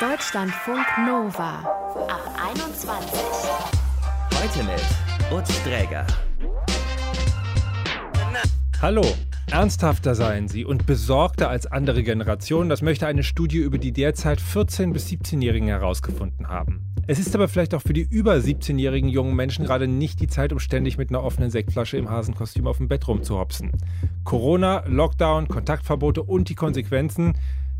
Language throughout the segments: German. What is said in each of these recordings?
Deutschlandfunk Nova ab 21. Heute mit Utz Dräger. Hallo, ernsthafter seien Sie und besorgter als andere Generationen, das möchte eine Studie über die derzeit 14- bis 17-Jährigen herausgefunden haben. Es ist aber vielleicht auch für die über 17-jährigen jungen Menschen gerade nicht die Zeit, um ständig mit einer offenen Sektflasche im Hasenkostüm auf dem Bett rumzuhopsen. Corona, Lockdown, Kontaktverbote und die Konsequenzen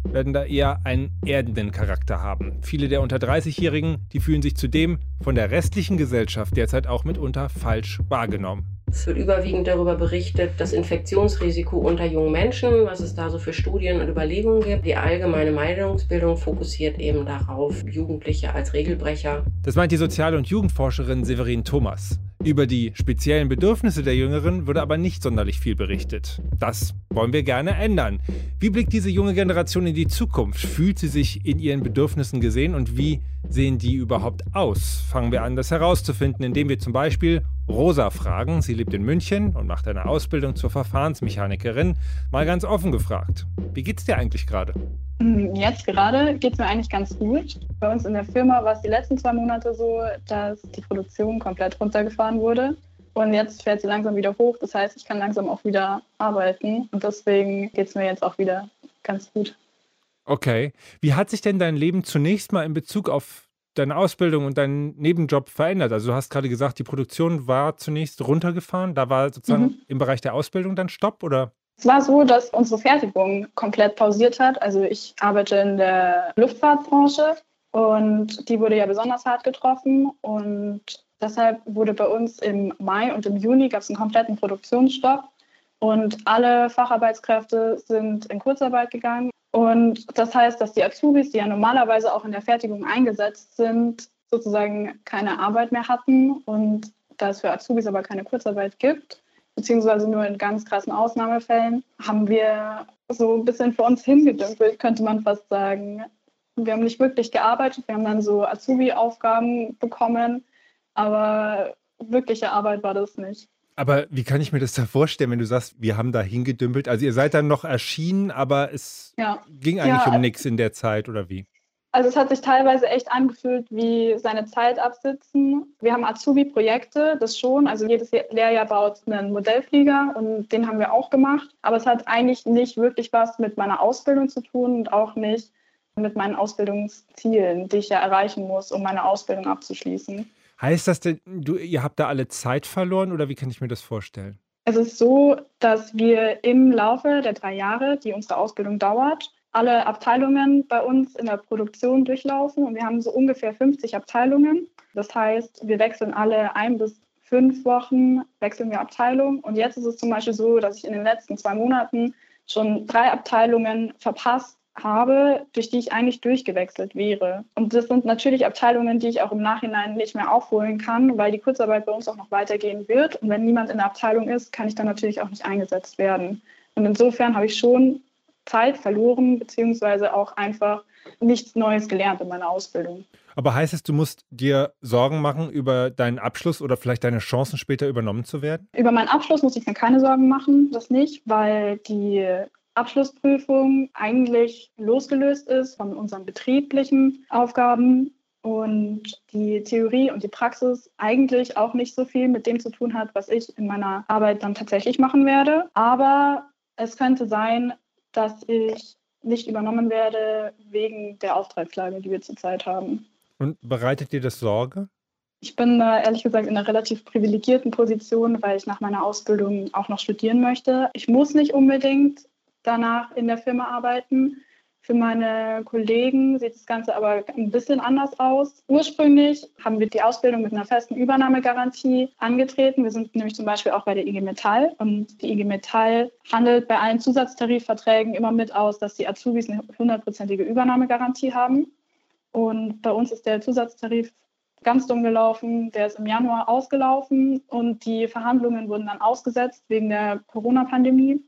werden da eher einen erdenden Charakter haben. Viele der unter 30-Jährigen, die fühlen sich zudem von der restlichen Gesellschaft derzeit auch mitunter falsch wahrgenommen. Es wird überwiegend darüber berichtet, das Infektionsrisiko unter jungen Menschen, was es da so für Studien und Überlegungen gibt. Die allgemeine Meinungsbildung fokussiert eben darauf, Jugendliche als Regelbrecher. Das meint die Sozial- und Jugendforscherin Severin Thomas. Über die speziellen Bedürfnisse der Jüngeren wurde aber nicht sonderlich viel berichtet. Das wollen wir gerne ändern. Wie blickt diese junge Generation in die Zukunft? Fühlt sie sich in ihren Bedürfnissen gesehen und wie sehen die überhaupt aus? Fangen wir an, das herauszufinden, indem wir zum Beispiel Rosa fragen. Sie lebt in München und macht eine Ausbildung zur Verfahrensmechanikerin. Mal ganz offen gefragt. Wie geht's dir eigentlich gerade? Hm, jetzt gerade geht es mir eigentlich ganz gut. Bei uns in der Firma war es die letzten zwei Monate so, dass die Produktion komplett runtergefahren wurde. Und jetzt fährt sie langsam wieder hoch. Das heißt, ich kann langsam auch wieder arbeiten. Und deswegen geht es mir jetzt auch wieder ganz gut. Okay. Wie hat sich denn dein Leben zunächst mal in Bezug auf deine Ausbildung und deinen Nebenjob verändert? Also du hast gerade gesagt, die Produktion war zunächst runtergefahren. Da war sozusagen mhm. im Bereich der Ausbildung dann Stopp oder? Es war so, dass unsere Fertigung komplett pausiert hat. Also ich arbeite in der Luftfahrtbranche und die wurde ja besonders hart getroffen und deshalb wurde bei uns im Mai und im Juni gab es einen kompletten Produktionsstopp und alle Facharbeitskräfte sind in Kurzarbeit gegangen. Und das heißt, dass die Azubis, die ja normalerweise auch in der Fertigung eingesetzt sind, sozusagen keine Arbeit mehr hatten. Und da es für Azubis aber keine Kurzarbeit gibt, beziehungsweise nur in ganz krassen Ausnahmefällen, haben wir so ein bisschen für uns hingedümpelt, könnte man fast sagen. Wir haben nicht wirklich gearbeitet, wir haben dann so Azubi-Aufgaben bekommen, aber wirkliche Arbeit war das nicht. Aber wie kann ich mir das da vorstellen, wenn du sagst, wir haben da hingedümpelt? Also ihr seid dann noch erschienen, aber es ja. ging eigentlich ja, um nichts in der Zeit oder wie? Also es hat sich teilweise echt angefühlt wie seine Zeit absitzen. Wir haben Azubi-Projekte, das schon. Also jedes Lehrjahr baut einen Modellflieger und den haben wir auch gemacht. Aber es hat eigentlich nicht wirklich was mit meiner Ausbildung zu tun und auch nicht mit meinen Ausbildungszielen, die ich ja erreichen muss, um meine Ausbildung abzuschließen. Heißt das denn, du, ihr habt da alle Zeit verloren oder wie kann ich mir das vorstellen? Es ist so, dass wir im Laufe der drei Jahre, die unsere Ausbildung dauert, alle Abteilungen bei uns in der Produktion durchlaufen und wir haben so ungefähr 50 Abteilungen. Das heißt, wir wechseln alle ein bis fünf Wochen, wechseln wir Abteilung. Und jetzt ist es zum Beispiel so, dass ich in den letzten zwei Monaten schon drei Abteilungen verpasst habe, durch die ich eigentlich durchgewechselt wäre. Und das sind natürlich Abteilungen, die ich auch im Nachhinein nicht mehr aufholen kann, weil die Kurzarbeit bei uns auch noch weitergehen wird. Und wenn niemand in der Abteilung ist, kann ich dann natürlich auch nicht eingesetzt werden. Und insofern habe ich schon Zeit verloren, beziehungsweise auch einfach nichts Neues gelernt in meiner Ausbildung. Aber heißt es, du musst dir Sorgen machen über deinen Abschluss oder vielleicht deine Chancen später übernommen zu werden? Über meinen Abschluss muss ich mir keine Sorgen machen, das nicht, weil die Abschlussprüfung eigentlich losgelöst ist von unseren betrieblichen Aufgaben und die Theorie und die Praxis eigentlich auch nicht so viel mit dem zu tun hat, was ich in meiner Arbeit dann tatsächlich machen werde. Aber es könnte sein, dass ich nicht übernommen werde wegen der Auftragslage, die wir zurzeit haben. Und bereitet dir das Sorge? Ich bin äh, ehrlich gesagt in einer relativ privilegierten Position, weil ich nach meiner Ausbildung auch noch studieren möchte. Ich muss nicht unbedingt danach in der Firma arbeiten. Für meine Kollegen sieht das Ganze aber ein bisschen anders aus. Ursprünglich haben wir die Ausbildung mit einer festen Übernahmegarantie angetreten. Wir sind nämlich zum Beispiel auch bei der IG Metall und die IG Metall handelt bei allen Zusatztarifverträgen immer mit aus, dass die Azubis eine hundertprozentige Übernahmegarantie haben. Und bei uns ist der Zusatztarif ganz dumm gelaufen. Der ist im Januar ausgelaufen und die Verhandlungen wurden dann ausgesetzt wegen der Corona-Pandemie.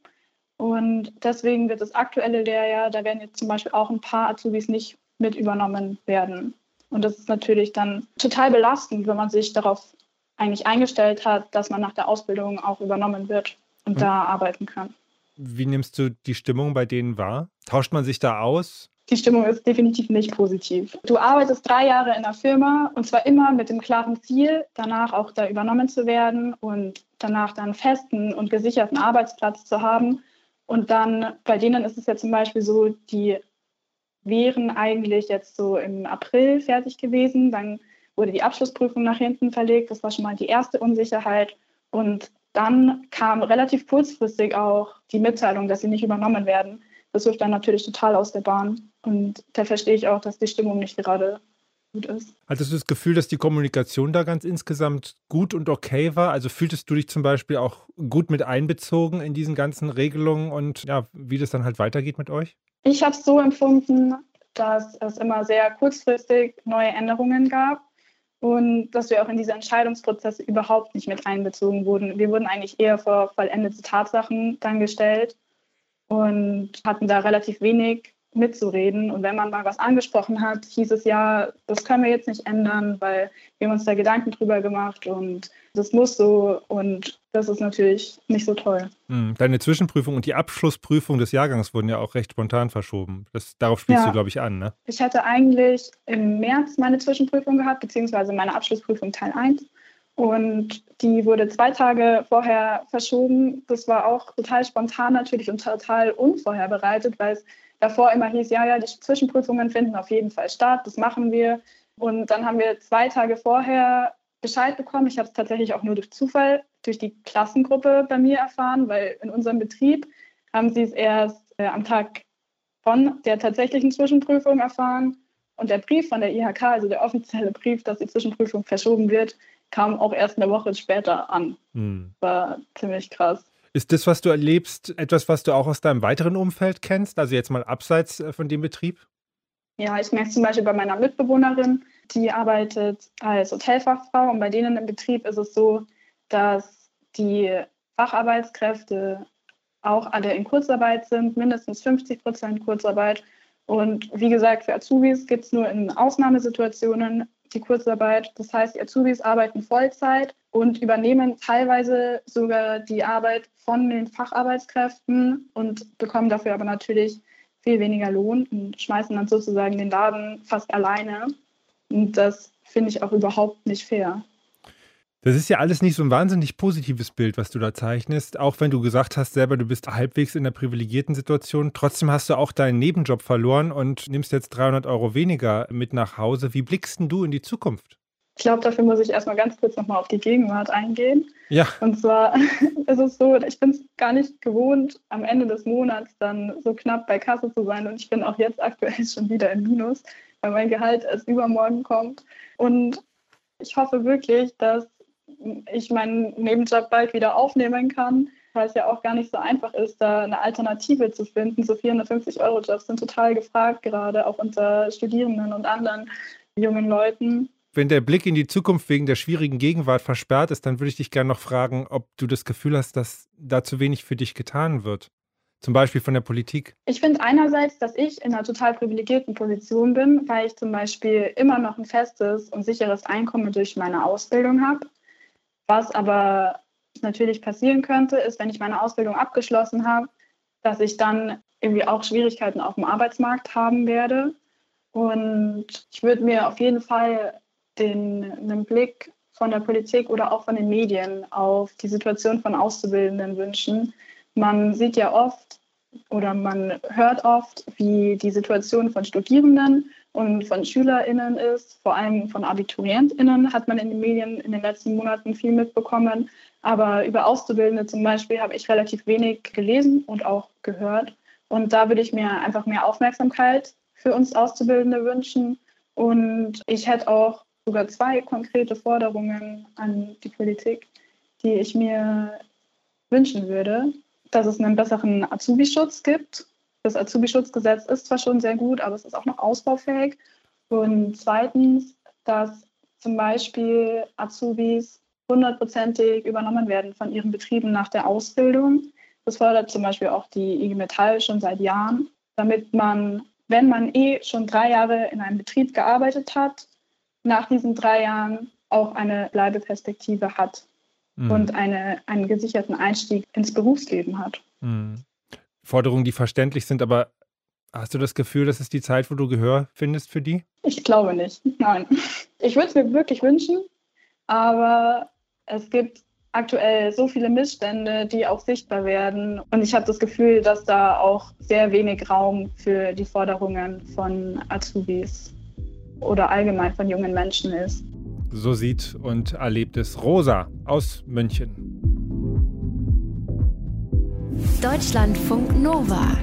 Und deswegen wird das aktuelle Lehrjahr, da werden jetzt zum Beispiel auch ein paar Azubis nicht mit übernommen werden. Und das ist natürlich dann total belastend, wenn man sich darauf eigentlich eingestellt hat, dass man nach der Ausbildung auch übernommen wird und mhm. da arbeiten kann. Wie nimmst du die Stimmung bei denen wahr? Tauscht man sich da aus? die Stimmung ist definitiv nicht positiv. Du arbeitest drei Jahre in der Firma und zwar immer mit dem klaren Ziel, danach auch da übernommen zu werden und danach dann festen und gesicherten Arbeitsplatz zu haben. Und dann bei denen ist es ja zum Beispiel so, die wären eigentlich jetzt so im April fertig gewesen. Dann wurde die Abschlussprüfung nach hinten verlegt. Das war schon mal die erste Unsicherheit. Und dann kam relativ kurzfristig auch die Mitteilung, dass sie nicht übernommen werden. Das wirft dann natürlich total aus der Bahn. Und da verstehe ich auch, dass die Stimmung nicht gerade gut ist. Hattest du das Gefühl, dass die Kommunikation da ganz insgesamt gut und okay war? Also fühltest du dich zum Beispiel auch gut mit einbezogen in diesen ganzen Regelungen und ja, wie das dann halt weitergeht mit euch? Ich habe es so empfunden, dass es immer sehr kurzfristig neue Änderungen gab und dass wir auch in diese Entscheidungsprozesse überhaupt nicht mit einbezogen wurden. Wir wurden eigentlich eher vor vollendete Tatsachen dann gestellt und hatten da relativ wenig mitzureden. Und wenn man mal was angesprochen hat, hieß es ja, das können wir jetzt nicht ändern, weil wir haben uns da Gedanken drüber gemacht und das muss so. Und das ist natürlich nicht so toll. Hm, deine Zwischenprüfung und die Abschlussprüfung des Jahrgangs wurden ja auch recht spontan verschoben. Das, darauf spielst ja. du, glaube ich, an, ne? Ich hatte eigentlich im März meine Zwischenprüfung gehabt, beziehungsweise meine Abschlussprüfung Teil 1. Und die wurde zwei Tage vorher verschoben. Das war auch total spontan natürlich und total unvorherbereitet, weil es davor immer hieß, ja, ja, die Zwischenprüfungen finden auf jeden Fall statt, das machen wir. Und dann haben wir zwei Tage vorher Bescheid bekommen. Ich habe es tatsächlich auch nur durch Zufall, durch die Klassengruppe bei mir erfahren, weil in unserem Betrieb haben sie es erst äh, am Tag von der tatsächlichen Zwischenprüfung erfahren. Und der Brief von der IHK, also der offizielle Brief, dass die Zwischenprüfung verschoben wird, kam auch erst eine Woche später an. Hm. War ziemlich krass. Ist das, was du erlebst, etwas, was du auch aus deinem weiteren Umfeld kennst? Also jetzt mal abseits äh, von dem Betrieb? Ja, ich merke es zum Beispiel bei meiner Mitbewohnerin, die arbeitet als Hotelfachfrau und bei denen im Betrieb ist es so, dass die Facharbeitskräfte auch alle in Kurzarbeit sind, mindestens 50 Prozent Kurzarbeit. Und wie gesagt, für Azubis gibt es nur in Ausnahmesituationen die Kurzarbeit. Das heißt, die Azubis arbeiten Vollzeit und übernehmen teilweise sogar die Arbeit von den Facharbeitskräften und bekommen dafür aber natürlich viel weniger Lohn und schmeißen dann sozusagen den Laden fast alleine. Und das finde ich auch überhaupt nicht fair. Das ist ja alles nicht so ein wahnsinnig positives Bild, was du da zeichnest. Auch wenn du gesagt hast, selber, du bist halbwegs in der privilegierten Situation. Trotzdem hast du auch deinen Nebenjob verloren und nimmst jetzt 300 Euro weniger mit nach Hause. Wie blickst du in die Zukunft? Ich glaube, dafür muss ich erstmal ganz kurz nochmal auf die Gegenwart eingehen. Ja. Und zwar ist es so, ich bin es gar nicht gewohnt, am Ende des Monats dann so knapp bei Kasse zu sein. Und ich bin auch jetzt aktuell schon wieder im Minus, weil mein Gehalt erst übermorgen kommt. Und ich hoffe wirklich, dass ich meinen Nebenjob bald wieder aufnehmen kann, weil es ja auch gar nicht so einfach ist, da eine Alternative zu finden. So 450-Euro-Jobs sind total gefragt, gerade auch unter Studierenden und anderen jungen Leuten wenn der Blick in die Zukunft wegen der schwierigen Gegenwart versperrt ist, dann würde ich dich gerne noch fragen, ob du das Gefühl hast, dass da zu wenig für dich getan wird. Zum Beispiel von der Politik? Ich finde einerseits, dass ich in einer total privilegierten Position bin, weil ich zum Beispiel immer noch ein festes und sicheres Einkommen durch meine Ausbildung habe. Was aber natürlich passieren könnte, ist, wenn ich meine Ausbildung abgeschlossen habe, dass ich dann irgendwie auch Schwierigkeiten auf dem Arbeitsmarkt haben werde. Und ich würde mir auf jeden Fall den, einen Blick von der Politik oder auch von den Medien auf die Situation von Auszubildenden wünschen. Man sieht ja oft oder man hört oft, wie die Situation von Studierenden und von SchülerInnen ist. Vor allem von AbiturientInnen hat man in den Medien in den letzten Monaten viel mitbekommen. Aber über Auszubildende zum Beispiel habe ich relativ wenig gelesen und auch gehört. Und da würde ich mir einfach mehr Aufmerksamkeit für uns Auszubildende wünschen. Und ich hätte auch sogar zwei konkrete Forderungen an die Politik, die ich mir wünschen würde, dass es einen besseren Azubi-Schutz gibt. Das Azubi-Schutzgesetz ist zwar schon sehr gut, aber es ist auch noch ausbaufähig. Und zweitens, dass zum Beispiel Azubis hundertprozentig übernommen werden von ihren Betrieben nach der Ausbildung. Das fordert zum Beispiel auch die IG Metall schon seit Jahren, damit man, wenn man eh schon drei Jahre in einem Betrieb gearbeitet hat, nach diesen drei Jahren auch eine Bleibeperspektive hat mhm. und eine, einen gesicherten Einstieg ins Berufsleben hat. Mhm. Forderungen, die verständlich sind, aber Hast du das Gefühl, das ist die Zeit, wo du Gehör findest für die? Ich glaube nicht. Nein. Ich würde es mir wirklich wünschen, aber es gibt aktuell so viele Missstände, die auch sichtbar werden. Und ich habe das Gefühl, dass da auch sehr wenig Raum für die Forderungen von Azubis oder allgemein von jungen Menschen ist. So sieht und erlebt es Rosa aus München. Deutschlandfunk Nova.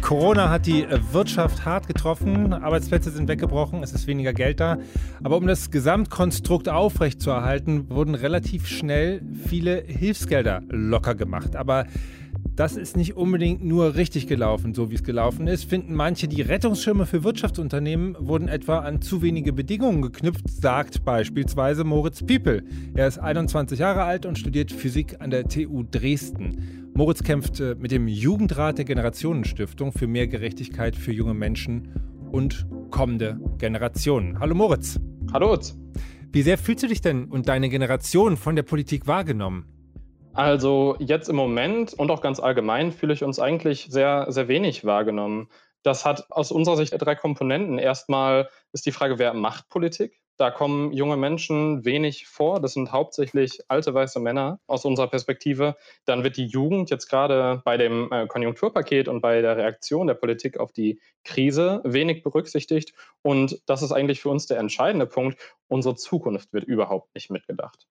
Corona hat die Wirtschaft hart getroffen, Arbeitsplätze sind weggebrochen, es ist weniger Geld da. Aber um das Gesamtkonstrukt aufrechtzuerhalten, wurden relativ schnell viele Hilfsgelder locker gemacht. Aber das ist nicht unbedingt nur richtig gelaufen, so wie es gelaufen ist, finden manche, die Rettungsschirme für Wirtschaftsunternehmen wurden etwa an zu wenige Bedingungen geknüpft, sagt beispielsweise Moritz Piepel. Er ist 21 Jahre alt und studiert Physik an der TU Dresden. Moritz kämpft äh, mit dem Jugendrat der Generationenstiftung für mehr Gerechtigkeit für junge Menschen und kommende Generationen. Hallo Moritz. Hallo. Wie sehr fühlst du dich denn und deine Generation von der Politik wahrgenommen? Also jetzt im Moment und auch ganz allgemein fühle ich uns eigentlich sehr, sehr wenig wahrgenommen. Das hat aus unserer Sicht drei Komponenten. Erstmal ist die Frage, wer macht Politik? Da kommen junge Menschen wenig vor. Das sind hauptsächlich alte weiße Männer aus unserer Perspektive. Dann wird die Jugend jetzt gerade bei dem äh, Konjunkturpaket und bei der Reaktion der Politik auf die Krise wenig berücksichtigt. Und das ist eigentlich für uns der entscheidende Punkt. Unsere Zukunft wird überhaupt nicht mitgedacht.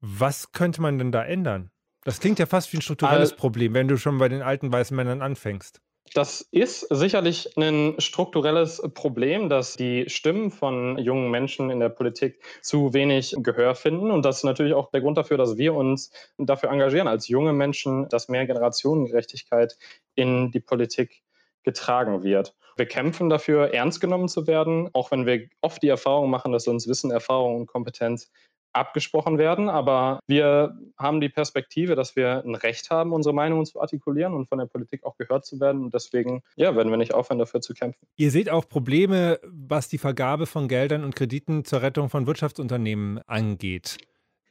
Was könnte man denn da ändern? Das klingt ja fast wie ein strukturelles Problem, wenn du schon bei den alten weißen Männern anfängst. Das ist sicherlich ein strukturelles Problem, dass die Stimmen von jungen Menschen in der Politik zu wenig Gehör finden. Und das ist natürlich auch der Grund dafür, dass wir uns dafür engagieren, als junge Menschen, dass mehr Generationengerechtigkeit in die Politik getragen wird. Wir kämpfen dafür, ernst genommen zu werden, auch wenn wir oft die Erfahrung machen, dass uns Wissen, Erfahrung und Kompetenz abgesprochen werden, aber wir haben die Perspektive, dass wir ein Recht haben, unsere Meinungen zu artikulieren und von der Politik auch gehört zu werden. Und deswegen ja, werden wir nicht aufhören, dafür zu kämpfen. Ihr seht auch Probleme, was die Vergabe von Geldern und Krediten zur Rettung von Wirtschaftsunternehmen angeht.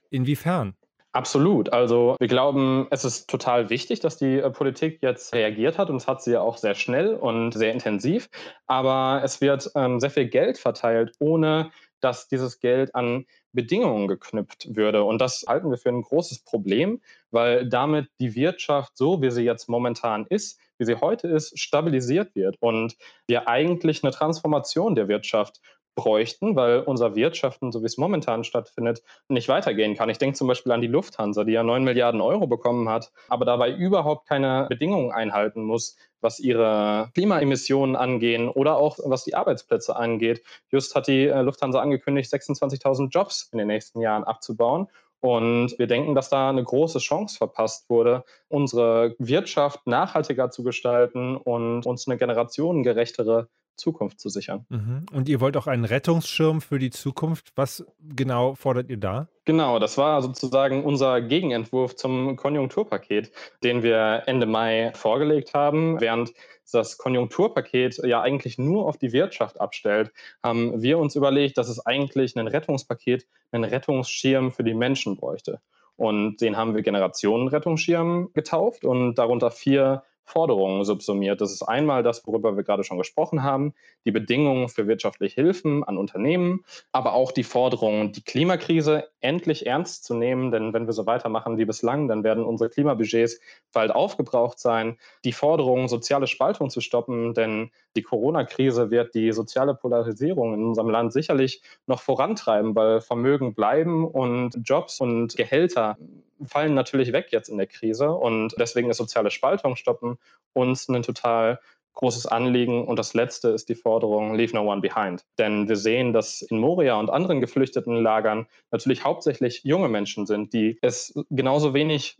Inwiefern? Absolut. Also wir glauben, es ist total wichtig, dass die äh, Politik jetzt reagiert hat und es hat sie ja auch sehr schnell und sehr intensiv. Aber es wird ähm, sehr viel Geld verteilt, ohne dass dieses Geld an Bedingungen geknüpft würde. Und das halten wir für ein großes Problem, weil damit die Wirtschaft, so wie sie jetzt momentan ist, wie sie heute ist, stabilisiert wird und wir eigentlich eine Transformation der Wirtschaft bräuchten, weil unser Wirtschaften, so wie es momentan stattfindet, nicht weitergehen kann. Ich denke zum Beispiel an die Lufthansa, die ja 9 Milliarden Euro bekommen hat, aber dabei überhaupt keine Bedingungen einhalten muss, was ihre Klimaemissionen angehen oder auch was die Arbeitsplätze angeht. Just hat die äh, Lufthansa angekündigt, 26.000 Jobs in den nächsten Jahren abzubauen. Und wir denken, dass da eine große Chance verpasst wurde, unsere Wirtschaft nachhaltiger zu gestalten und uns eine generationengerechtere Zukunft zu sichern. Mhm. Und ihr wollt auch einen Rettungsschirm für die Zukunft. Was genau fordert ihr da? Genau, das war sozusagen unser Gegenentwurf zum Konjunkturpaket, den wir Ende Mai vorgelegt haben. Während das Konjunkturpaket ja eigentlich nur auf die Wirtschaft abstellt, haben wir uns überlegt, dass es eigentlich ein Rettungspaket, einen Rettungsschirm für die Menschen bräuchte. Und den haben wir Generationenrettungsschirm getauft und darunter vier Forderungen subsumiert. Das ist einmal das, worüber wir gerade schon gesprochen haben, die Bedingungen für wirtschaftliche Hilfen an Unternehmen, aber auch die Forderung, die Klimakrise endlich ernst zu nehmen, denn wenn wir so weitermachen wie bislang, dann werden unsere Klimabudgets bald aufgebraucht sein. Die Forderung, soziale Spaltung zu stoppen, denn die Corona-Krise wird die soziale Polarisierung in unserem Land sicherlich noch vorantreiben, weil Vermögen bleiben und Jobs und Gehälter fallen natürlich weg jetzt in der Krise und deswegen ist soziale Spaltung stoppen uns ein total großes Anliegen. Und das letzte ist die Forderung Leave No One Behind. Denn wir sehen, dass in Moria und anderen geflüchteten Lagern natürlich hauptsächlich junge Menschen sind, die es genauso wenig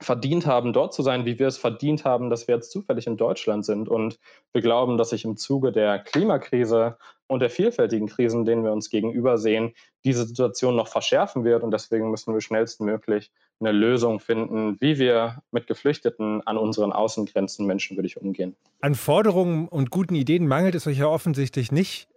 verdient haben, dort zu sein, wie wir es verdient haben, dass wir jetzt zufällig in Deutschland sind. Und wir glauben, dass sich im Zuge der Klimakrise und der vielfältigen Krisen, denen wir uns gegenüber sehen, diese Situation noch verschärfen wird. Und deswegen müssen wir schnellstmöglich eine Lösung finden, wie wir mit Geflüchteten an unseren Außengrenzen menschenwürdig umgehen. An Forderungen und guten Ideen mangelt es euch ja offensichtlich nicht.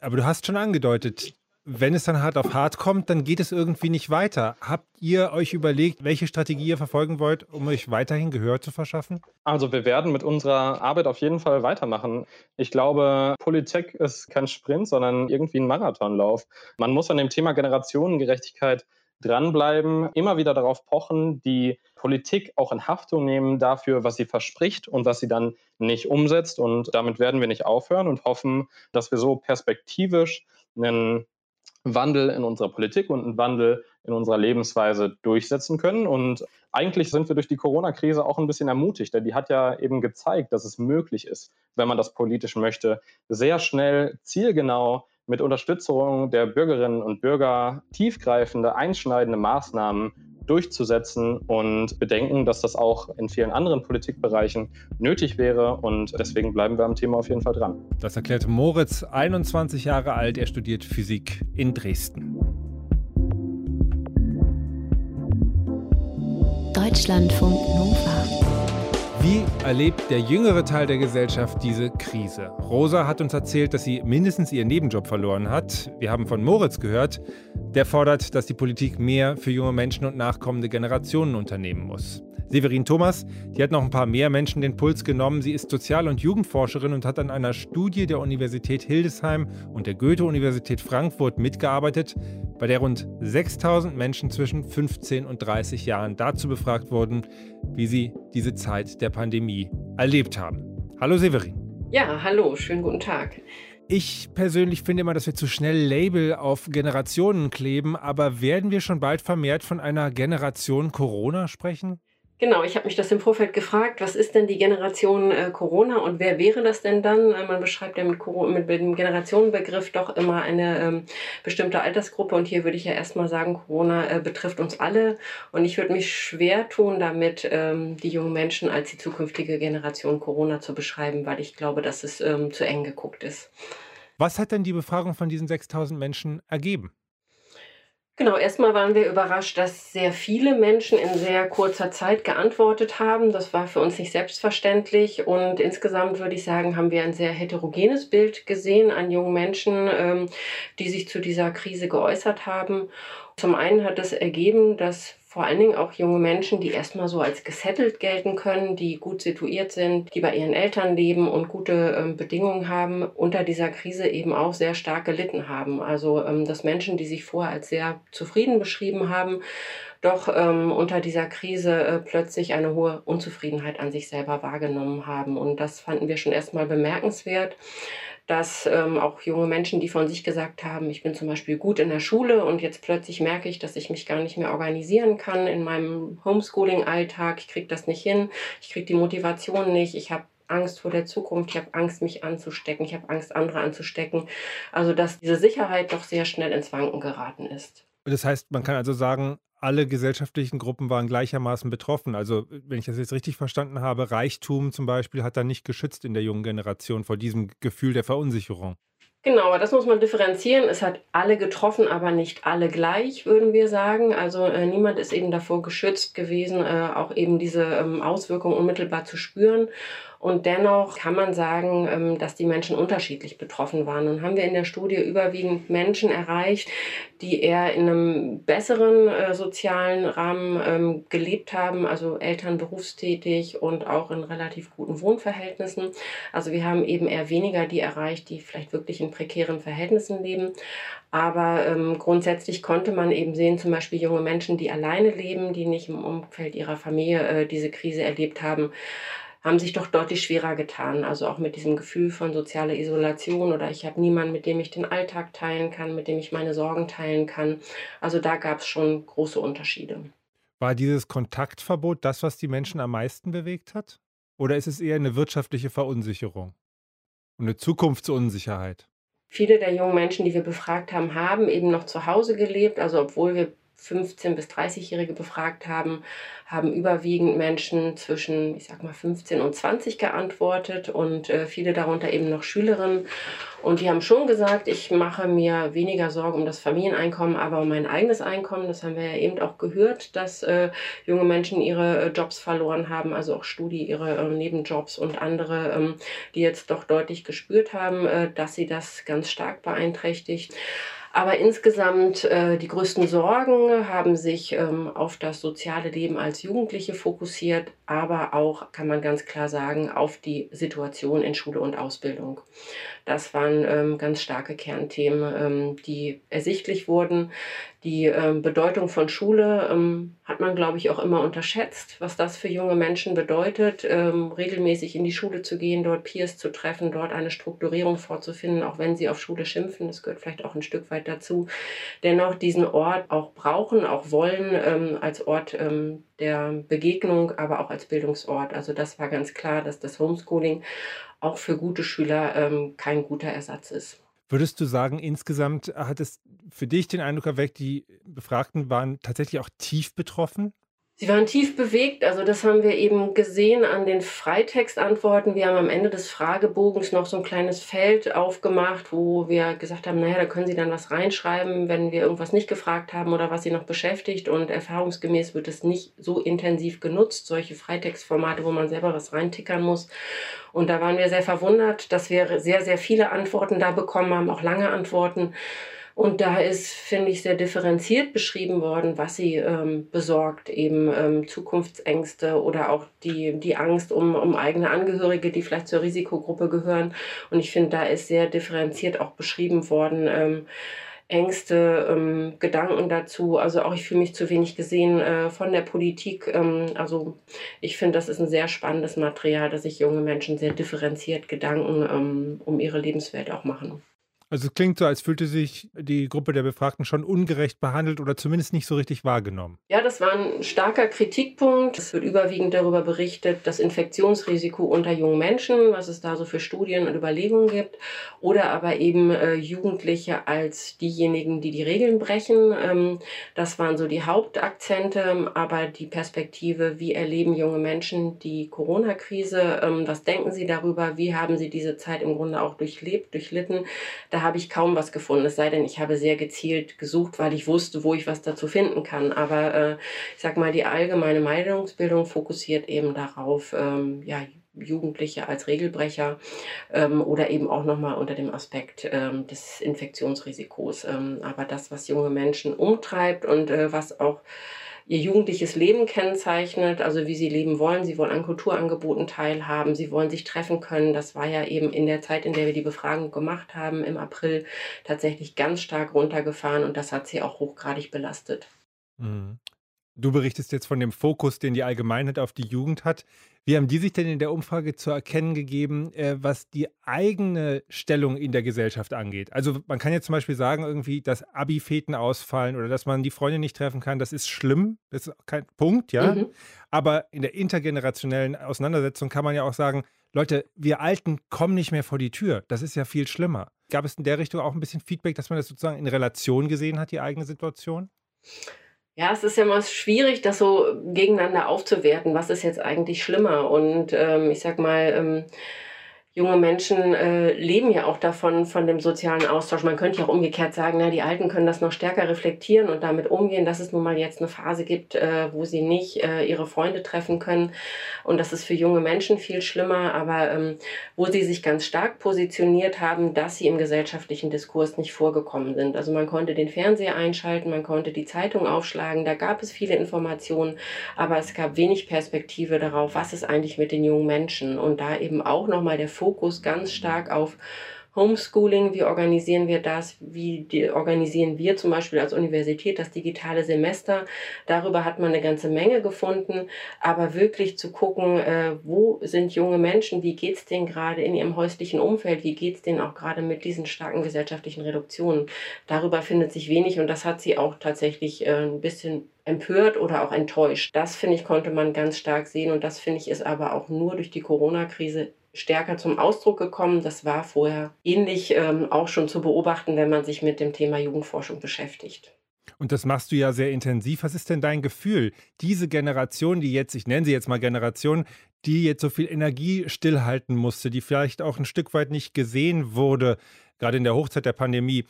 Aber du hast schon angedeutet, wenn es dann hart auf hart kommt, dann geht es irgendwie nicht weiter. Habt ihr euch überlegt, welche Strategie ihr verfolgen wollt, um euch weiterhin Gehör zu verschaffen? Also wir werden mit unserer Arbeit auf jeden Fall weitermachen. Ich glaube, Politik ist kein Sprint, sondern irgendwie ein Marathonlauf. Man muss an dem Thema Generationengerechtigkeit dranbleiben, immer wieder darauf pochen, die Politik auch in Haftung nehmen dafür, was sie verspricht und was sie dann nicht umsetzt. Und damit werden wir nicht aufhören und hoffen, dass wir so perspektivisch einen Wandel in unserer Politik und einen Wandel in unserer Lebensweise durchsetzen können. Und eigentlich sind wir durch die Corona-Krise auch ein bisschen ermutigt, denn die hat ja eben gezeigt, dass es möglich ist, wenn man das politisch möchte, sehr schnell, zielgenau mit Unterstützung der Bürgerinnen und Bürger tiefgreifende, einschneidende Maßnahmen durchzusetzen und bedenken, dass das auch in vielen anderen Politikbereichen nötig wäre. Und deswegen bleiben wir am Thema auf jeden Fall dran. Das erklärte Moritz, 21 Jahre alt. Er studiert Physik in Dresden. Deutschlandfunk Nova. Wie erlebt der jüngere Teil der Gesellschaft diese Krise? Rosa hat uns erzählt, dass sie mindestens ihren Nebenjob verloren hat. Wir haben von Moritz gehört, der fordert, dass die Politik mehr für junge Menschen und nachkommende Generationen unternehmen muss. Severin Thomas, die hat noch ein paar mehr Menschen den Puls genommen. Sie ist Sozial- und Jugendforscherin und hat an einer Studie der Universität Hildesheim und der Goethe-Universität Frankfurt mitgearbeitet, bei der rund 6000 Menschen zwischen 15 und 30 Jahren dazu befragt wurden, wie sie diese Zeit der Pandemie erlebt haben. Hallo Severin. Ja, hallo, schönen guten Tag. Ich persönlich finde immer, dass wir zu schnell Label auf Generationen kleben, aber werden wir schon bald vermehrt von einer Generation Corona sprechen? Genau, ich habe mich das im Vorfeld gefragt, was ist denn die Generation äh, Corona und wer wäre das denn dann? Äh, man beschreibt ja mit, Corona, mit, dem Generationenbegriff doch immer eine ähm, bestimmte Altersgruppe und hier würde ich ja erstmal sagen, Corona äh, betrifft uns alle und ich würde mich schwer tun, damit ähm, die jungen Menschen als die zukünftige Generation Corona zu beschreiben, weil ich glaube, dass es ähm, zu eng geguckt ist. Was hat denn die Befragung von diesen 6000 Menschen ergeben? Genau, erstmal waren wir überrascht, dass sehr viele Menschen in sehr kurzer Zeit geantwortet haben. Das war für uns nicht selbstverständlich. Und insgesamt würde ich sagen, haben wir ein sehr heterogenes Bild gesehen an jungen Menschen, ähm, die sich zu dieser Krise geäußert haben. Zum einen hat es ergeben, dass vor allen Dingen auch junge Menschen, die erstmal so als gesettelt gelten können, die gut situiert sind, die bei ihren Eltern leben und gute ähm, Bedingungen haben, unter dieser Krise eben auch sehr stark gelitten haben. Also ähm, dass Menschen, die sich vorher als sehr zufrieden beschrieben haben, doch ähm, unter dieser Krise äh, plötzlich eine hohe Unzufriedenheit an sich selber wahrgenommen haben. Und das fanden wir schon erstmal bemerkenswert dass ähm, auch junge Menschen, die von sich gesagt haben, ich bin zum Beispiel gut in der Schule und jetzt plötzlich merke ich, dass ich mich gar nicht mehr organisieren kann in meinem Homeschooling-Alltag, ich kriege das nicht hin, ich kriege die Motivation nicht, ich habe Angst vor der Zukunft, ich habe Angst, mich anzustecken, ich habe Angst, andere anzustecken. Also dass diese Sicherheit doch sehr schnell ins Wanken geraten ist. Das heißt, man kann also sagen, alle gesellschaftlichen Gruppen waren gleichermaßen betroffen. Also, wenn ich das jetzt richtig verstanden habe, Reichtum zum Beispiel hat da nicht geschützt in der jungen Generation vor diesem Gefühl der Verunsicherung. Genau, das muss man differenzieren. Es hat alle getroffen, aber nicht alle gleich, würden wir sagen. Also äh, niemand ist eben davor geschützt gewesen, äh, auch eben diese ähm, Auswirkungen unmittelbar zu spüren. Und dennoch kann man sagen, ähm, dass die Menschen unterschiedlich betroffen waren. Und haben wir in der Studie überwiegend Menschen erreicht, die eher in einem besseren äh, sozialen Rahmen ähm, gelebt haben, also Eltern berufstätig und auch in relativ guten Wohnverhältnissen. Also wir haben eben eher weniger die erreicht, die vielleicht wirklich in prekären Verhältnissen leben. Aber ähm, grundsätzlich konnte man eben sehen, zum Beispiel junge Menschen, die alleine leben, die nicht im Umfeld ihrer Familie äh, diese Krise erlebt haben, haben sich doch deutlich schwerer getan. Also auch mit diesem Gefühl von sozialer Isolation oder ich habe niemanden, mit dem ich den Alltag teilen kann, mit dem ich meine Sorgen teilen kann. Also da gab es schon große Unterschiede. War dieses Kontaktverbot das, was die Menschen am meisten bewegt hat? Oder ist es eher eine wirtschaftliche Verunsicherung und eine Zukunftsunsicherheit? Viele der jungen Menschen, die wir befragt haben, haben eben noch zu Hause gelebt. Also obwohl wir 15- bis 30-Jährige befragt haben, haben überwiegend Menschen zwischen, ich sag mal, 15 und 20 geantwortet und äh, viele darunter eben noch Schülerinnen. Und die haben schon gesagt, ich mache mir weniger Sorgen um das Familieneinkommen, aber um mein eigenes Einkommen. Das haben wir ja eben auch gehört, dass äh, junge Menschen ihre äh, Jobs verloren haben, also auch Studi, ihre äh, Nebenjobs und andere, ähm, die jetzt doch deutlich gespürt haben, äh, dass sie das ganz stark beeinträchtigt. Aber insgesamt äh, die größten Sorgen haben sich ähm, auf das soziale Leben als Jugendliche fokussiert, aber auch, kann man ganz klar sagen, auf die Situation in Schule und Ausbildung. Das waren ähm, ganz starke Kernthemen, ähm, die ersichtlich wurden. Die ähm, Bedeutung von Schule ähm, hat man, glaube ich, auch immer unterschätzt, was das für junge Menschen bedeutet, ähm, regelmäßig in die Schule zu gehen, dort Peers zu treffen, dort eine Strukturierung vorzufinden, auch wenn sie auf Schule schimpfen. Das gehört vielleicht auch ein Stück weit dazu. Dennoch diesen Ort auch brauchen, auch wollen ähm, als Ort ähm, der Begegnung, aber auch als Bildungsort. Also das war ganz klar, dass das Homeschooling auch für gute Schüler ähm, kein guter Ersatz ist. Würdest du sagen, insgesamt hat es für dich den Eindruck erweckt, die Befragten waren tatsächlich auch tief betroffen? Sie waren tief bewegt, also das haben wir eben gesehen an den Freitextantworten. Wir haben am Ende des Fragebogens noch so ein kleines Feld aufgemacht, wo wir gesagt haben, naja, da können Sie dann was reinschreiben, wenn wir irgendwas nicht gefragt haben oder was Sie noch beschäftigt. Und erfahrungsgemäß wird es nicht so intensiv genutzt, solche Freitextformate, wo man selber was reintickern muss. Und da waren wir sehr verwundert, dass wir sehr, sehr viele Antworten da bekommen haben, auch lange Antworten. Und da ist, finde ich, sehr differenziert beschrieben worden, was sie ähm, besorgt, eben ähm, Zukunftsängste oder auch die, die Angst um, um eigene Angehörige, die vielleicht zur Risikogruppe gehören. Und ich finde, da ist sehr differenziert auch beschrieben worden. Ähm, Ängste, ähm, Gedanken dazu. Also auch ich fühle mich zu wenig gesehen äh, von der Politik. Ähm, also ich finde, das ist ein sehr spannendes Material, dass sich junge Menschen sehr differenziert Gedanken ähm, um ihre Lebenswelt auch machen. Also es klingt so, als fühlte sich die Gruppe der Befragten schon ungerecht behandelt oder zumindest nicht so richtig wahrgenommen. Ja, das war ein starker Kritikpunkt. Es wird überwiegend darüber berichtet, das Infektionsrisiko unter jungen Menschen, was es da so für Studien und Überlegungen gibt, oder aber eben äh, Jugendliche als diejenigen, die die Regeln brechen. Ähm, das waren so die Hauptakzente, aber die Perspektive, wie erleben junge Menschen die Corona-Krise, ähm, was denken sie darüber, wie haben sie diese Zeit im Grunde auch durchlebt, durchlitten, da habe ich kaum was gefunden. Es sei denn, ich habe sehr gezielt gesucht, weil ich wusste, wo ich was dazu finden kann. Aber äh, ich sag mal, die allgemeine Meinungsbildung fokussiert eben darauf, ähm, ja, Jugendliche als Regelbrecher ähm, oder eben auch nochmal unter dem Aspekt ähm, des Infektionsrisikos. Ähm, aber das, was junge Menschen umtreibt und äh, was auch ihr jugendliches Leben kennzeichnet, also wie sie leben wollen. Sie wollen an Kulturangeboten teilhaben, sie wollen sich treffen können. Das war ja eben in der Zeit, in der wir die Befragung gemacht haben, im April tatsächlich ganz stark runtergefahren und das hat sie auch hochgradig belastet. Mhm. Du berichtest jetzt von dem Fokus, den die Allgemeinheit auf die Jugend hat. Wie haben die sich denn in der Umfrage zu erkennen gegeben, äh, was die eigene Stellung in der Gesellschaft angeht? Also man kann jetzt zum Beispiel sagen, irgendwie, dass Abi-Feten ausfallen oder dass man die Freunde nicht treffen kann, das ist schlimm, das ist kein Punkt, ja. Mhm. Aber in der intergenerationellen Auseinandersetzung kann man ja auch sagen, Leute, wir Alten kommen nicht mehr vor die Tür. Das ist ja viel schlimmer. Gab es in der Richtung auch ein bisschen Feedback, dass man das sozusagen in Relation gesehen hat, die eigene Situation? Ja, es ist ja mal schwierig, das so gegeneinander aufzuwerten. Was ist jetzt eigentlich schlimmer? Und ähm, ich sag mal, ähm, junge Menschen äh, leben ja auch davon, von dem sozialen Austausch. Man könnte ja auch umgekehrt sagen, na, die Alten können das noch stärker reflektieren und damit umgehen, dass es nun mal jetzt eine Phase gibt, äh, wo sie nicht äh, ihre Freunde treffen können. Und das ist für junge Menschen viel schlimmer, aber ähm, wo sie sich ganz stark positioniert haben, dass sie im gesellschaftlichen Diskurs nicht vorgekommen sind. Also man konnte den Fernseher einschalten, man konnte die Zeitung aufschlagen, da gab es viele Informationen, aber es gab wenig Perspektive darauf, was ist eigentlich mit den jungen Menschen. Und da eben auch nochmal der Fokus ganz stark auf Homeschooling, wie organisieren wir das, wie organisieren wir zum Beispiel als Universität das digitale Semester. Darüber hat man eine ganze Menge gefunden, aber wirklich zu gucken, äh, wo sind junge Menschen, wie geht es denen gerade in ihrem häuslichen Umfeld, wie geht es denen auch gerade mit diesen starken gesellschaftlichen Reduktionen. Darüber findet sich wenig und das hat sie auch tatsächlich äh, ein bisschen empört oder auch enttäuscht. Das, finde ich, konnte man ganz stark sehen und das, finde ich, ist aber auch nur durch die Corona-Krise stärker zum Ausdruck gekommen. Das war vorher ähnlich ähm, auch schon zu beobachten, wenn man sich mit dem Thema Jugendforschung beschäftigt. Und das machst du ja sehr intensiv. Was ist denn dein Gefühl? Diese Generation, die jetzt, ich nenne sie jetzt mal Generation, die jetzt so viel Energie stillhalten musste, die vielleicht auch ein Stück weit nicht gesehen wurde, gerade in der Hochzeit der Pandemie.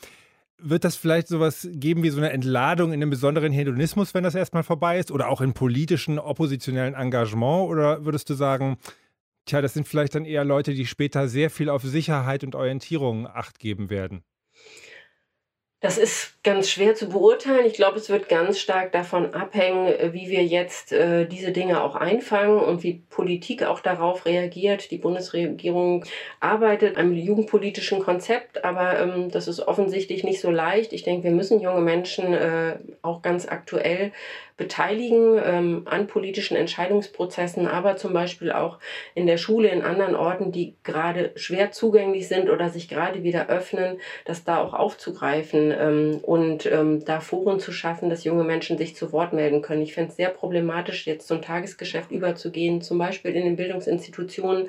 Wird das vielleicht sowas geben wie so eine Entladung in einem besonderen Hedonismus, wenn das erstmal vorbei ist? Oder auch in politischen, oppositionellen Engagement? Oder würdest du sagen, Tja, das sind vielleicht dann eher Leute, die später sehr viel auf Sicherheit und Orientierung acht geben werden. Das ist ganz schwer zu beurteilen. Ich glaube, es wird ganz stark davon abhängen, wie wir jetzt äh, diese Dinge auch einfangen und wie Politik auch darauf reagiert. Die Bundesregierung arbeitet am jugendpolitischen Konzept, aber ähm, das ist offensichtlich nicht so leicht. Ich denke, wir müssen junge Menschen äh, auch ganz aktuell beteiligen ähm, an politischen Entscheidungsprozessen, aber zum Beispiel auch in der Schule, in anderen Orten, die gerade schwer zugänglich sind oder sich gerade wieder öffnen, das da auch aufzugreifen ähm, und ähm, da Foren zu schaffen, dass junge Menschen sich zu Wort melden können. Ich fände es sehr problematisch, jetzt zum Tagesgeschäft überzugehen, zum Beispiel in den Bildungsinstitutionen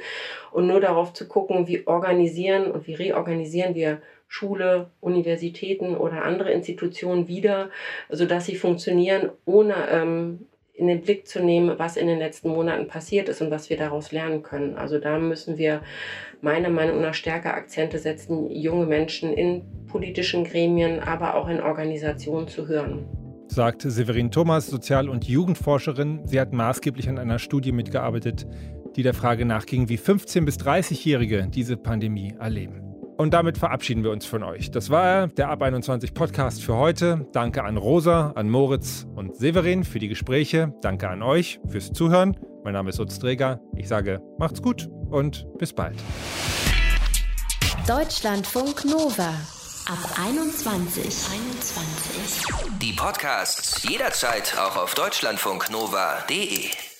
und nur darauf zu gucken, wie organisieren und wie reorganisieren wir Schule, Universitäten oder andere Institutionen wieder, sodass sie funktionieren, ohne ähm, in den Blick zu nehmen, was in den letzten Monaten passiert ist und was wir daraus lernen können. Also da müssen wir meiner Meinung nach stärker Akzente setzen, junge Menschen in politischen Gremien, aber auch in Organisationen zu hören sagt Severin Thomas, Sozial- und Jugendforscherin. Sie hat maßgeblich an einer Studie mitgearbeitet, die der Frage nachging, wie 15- bis 30-Jährige diese Pandemie erleben. Und damit verabschieden wir uns von euch. Das war der Ab 21 Podcast für heute. Danke an Rosa, an Moritz und Severin für die Gespräche. Danke an euch fürs Zuhören. Mein Name ist Utz Träger. Ich sage, macht's gut und bis bald. Deutschlandfunk Nova ab 21. 21. Die Podcasts jederzeit auch auf deutschlandfunknova.de.